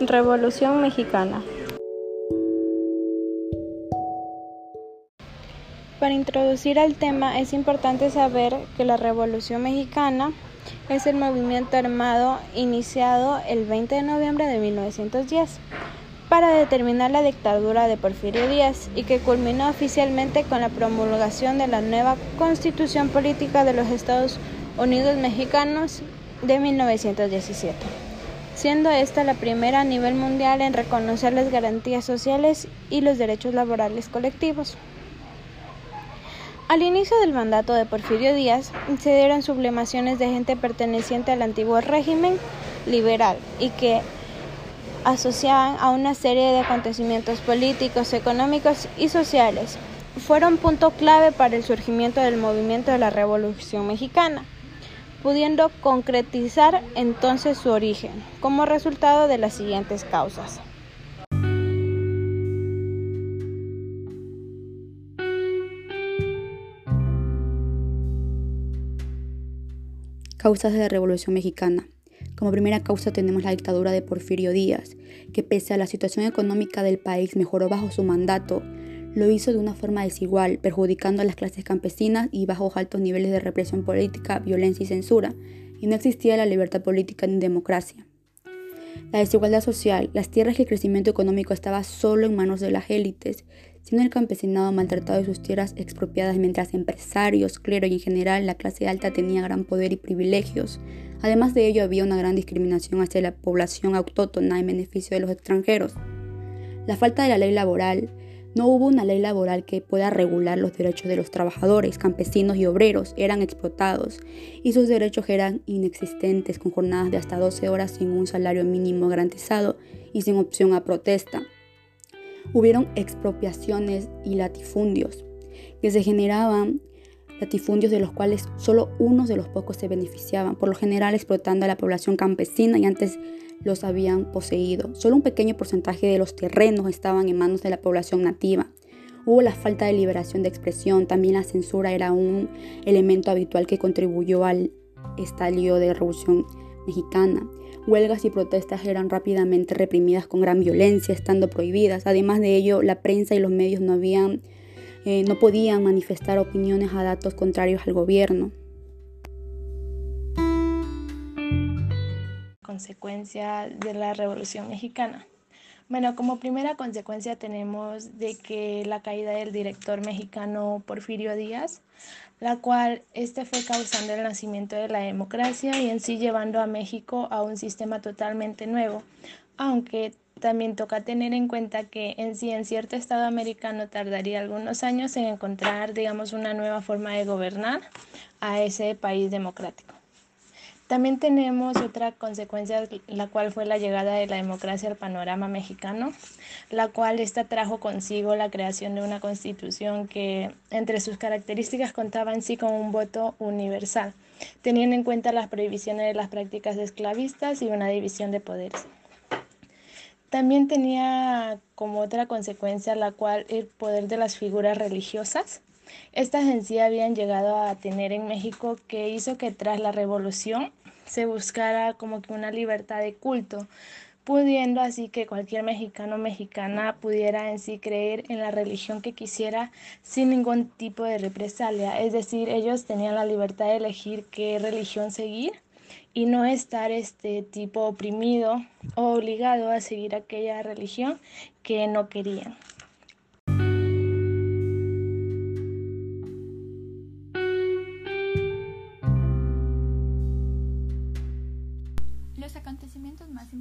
Revolución Mexicana. Para introducir al tema es importante saber que la Revolución Mexicana es el movimiento armado iniciado el 20 de noviembre de 1910 para determinar la dictadura de Porfirio Díaz y que culminó oficialmente con la promulgación de la nueva Constitución Política de los Estados Unidos Mexicanos de 1917, siendo esta la primera a nivel mundial en reconocer las garantías sociales y los derechos laborales colectivos. Al inicio del mandato de Porfirio Díaz se dieron sublimaciones de gente perteneciente al antiguo régimen liberal y que asociaban a una serie de acontecimientos políticos, económicos y sociales. Fueron punto clave para el surgimiento del movimiento de la Revolución Mexicana, pudiendo concretizar entonces su origen como resultado de las siguientes causas. Causas de la Revolución Mexicana. Como primera causa tenemos la dictadura de Porfirio Díaz, que pese a la situación económica del país mejoró bajo su mandato, lo hizo de una forma desigual, perjudicando a las clases campesinas y bajo altos niveles de represión política, violencia y censura, y no existía la libertad política ni democracia. La desigualdad social, las tierras y el crecimiento económico estaba solo en manos de las élites, siendo el campesinado maltratado de sus tierras expropiadas mientras empresarios, clero y en general la clase alta tenía gran poder y privilegios. Además de ello había una gran discriminación hacia la población autóctona en beneficio de los extranjeros. La falta de la ley laboral, no hubo una ley laboral que pueda regular los derechos de los trabajadores, campesinos y obreros, eran explotados y sus derechos eran inexistentes con jornadas de hasta 12 horas sin un salario mínimo garantizado y sin opción a protesta. Hubieron expropiaciones y latifundios que se generaban latifundios de los cuales solo unos de los pocos se beneficiaban, por lo general explotando a la población campesina y antes los habían poseído. Solo un pequeño porcentaje de los terrenos estaban en manos de la población nativa. Hubo la falta de liberación de expresión, también la censura era un elemento habitual que contribuyó al estallido de la Revolución Mexicana. Huelgas y protestas eran rápidamente reprimidas con gran violencia, estando prohibidas. Además de ello, la prensa y los medios no, habían, eh, no podían manifestar opiniones a datos contrarios al gobierno. Consecuencia de la Revolución Mexicana. Bueno, como primera consecuencia tenemos de que la caída del director mexicano Porfirio Díaz, la cual este fue causando el nacimiento de la democracia y en sí llevando a México a un sistema totalmente nuevo, aunque también toca tener en cuenta que en sí en cierto estado americano tardaría algunos años en encontrar, digamos, una nueva forma de gobernar a ese país democrático. También tenemos otra consecuencia, la cual fue la llegada de la democracia al panorama mexicano, la cual esta trajo consigo la creación de una constitución que entre sus características contaba en sí con un voto universal, teniendo en cuenta las prohibiciones de las prácticas esclavistas y una división de poderes. También tenía como otra consecuencia la cual el poder de las figuras religiosas. Estas en sí habían llegado a tener en México que hizo que tras la revolución se buscara como que una libertad de culto, pudiendo así que cualquier mexicano o mexicana pudiera en sí creer en la religión que quisiera sin ningún tipo de represalia. Es decir, ellos tenían la libertad de elegir qué religión seguir y no estar este tipo oprimido o obligado a seguir aquella religión que no querían.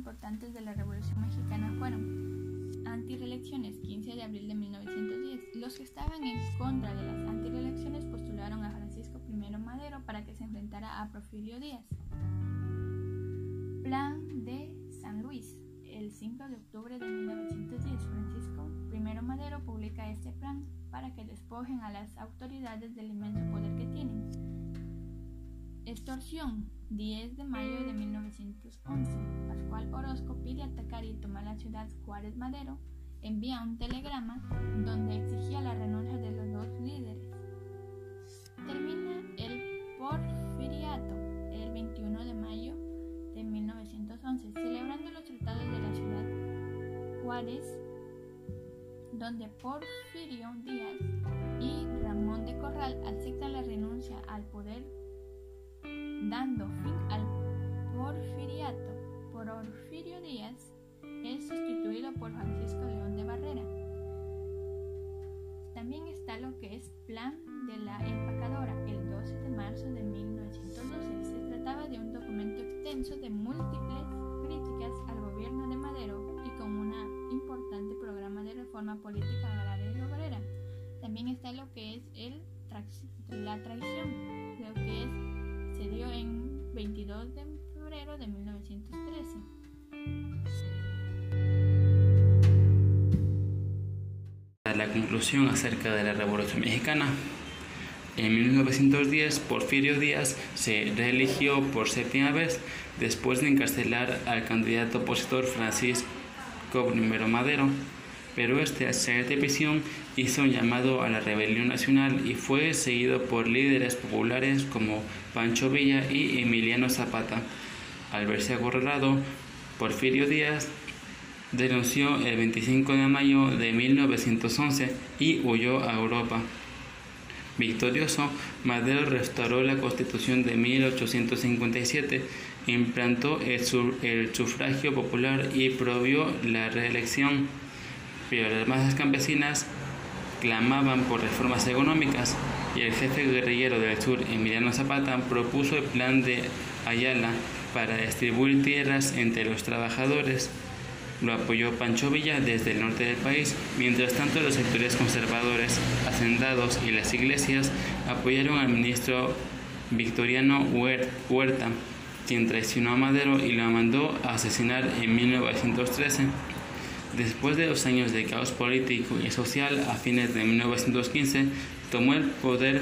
importantes de la Revolución Mexicana fueron antireelecciones 15 de abril de 1910. Los que estaban en contra de las antireelecciones postularon a Francisco I Madero para que se enfrentara a Porfirio Díaz. Plan de San Luis. El 5 de octubre de 1910, Francisco I Madero publica este plan para que despojen a las autoridades del inmenso poder que tienen. Extorsión. 10 de mayo de 1911, Pascual Orozco pide atacar y tomar la ciudad Juárez Madero, envía un telegrama donde exigía la renuncia de los dos líderes. Termina porfiriato el 21 de mayo de 1911, celebrando los tratados de la ciudad Juárez, donde Porfirio Díaz y Ramón de Corral aceptan la renuncia al poder, dando fin al porfiriato. Porfirio Díaz es sustituido por Francisco León de Barrera. También está lo que es Plan de la Empacadora, el 12 de marzo de 1912. Se trataba de un documento extenso de múltiples política agraria y obrera. También está lo que es el la traición, lo que es, se dio en 22 de febrero de 1913. La conclusión acerca de la Revolución Mexicana. En 1910, Porfirio Díaz se reeligió por séptima vez después de encarcelar al candidato opositor Francisco I. Madero, pero este, al salir de prisión, hizo un llamado a la rebelión nacional y fue seguido por líderes populares como Pancho Villa y Emiliano Zapata. Al verse acorralado, Porfirio Díaz denunció el 25 de mayo de 1911 y huyó a Europa. Victorioso, Madero restauró la constitución de 1857, implantó el, sufragio popular y prohibió la reelección, pero las masas campesinas clamaban por reformas económicas y el jefe guerrillero del sur, Emiliano Zapata, propuso el plan de Ayala para distribuir tierras entre los trabajadores. Lo apoyó Pancho Villa desde el norte del país, mientras tanto los sectores conservadores, hacendados y las iglesias apoyaron al ministro Victoriano Huerta, quien traicionó a Madero y lo mandó a asesinar en 1913. Después de dos años de caos político y social, a fines de 1915 tomó el poder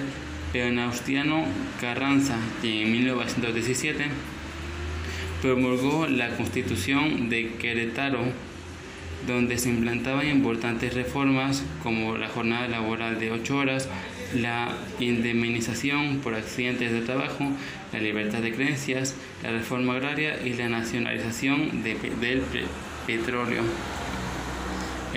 Penaustiano Carranza, quien en 1917 promulgó la Constitución de Querétaro, donde se implantaban importantes reformas como la jornada laboral de ocho horas, la indemnización por accidentes de trabajo, la libertad de creencias, la reforma agraria y la nacionalización del petróleo.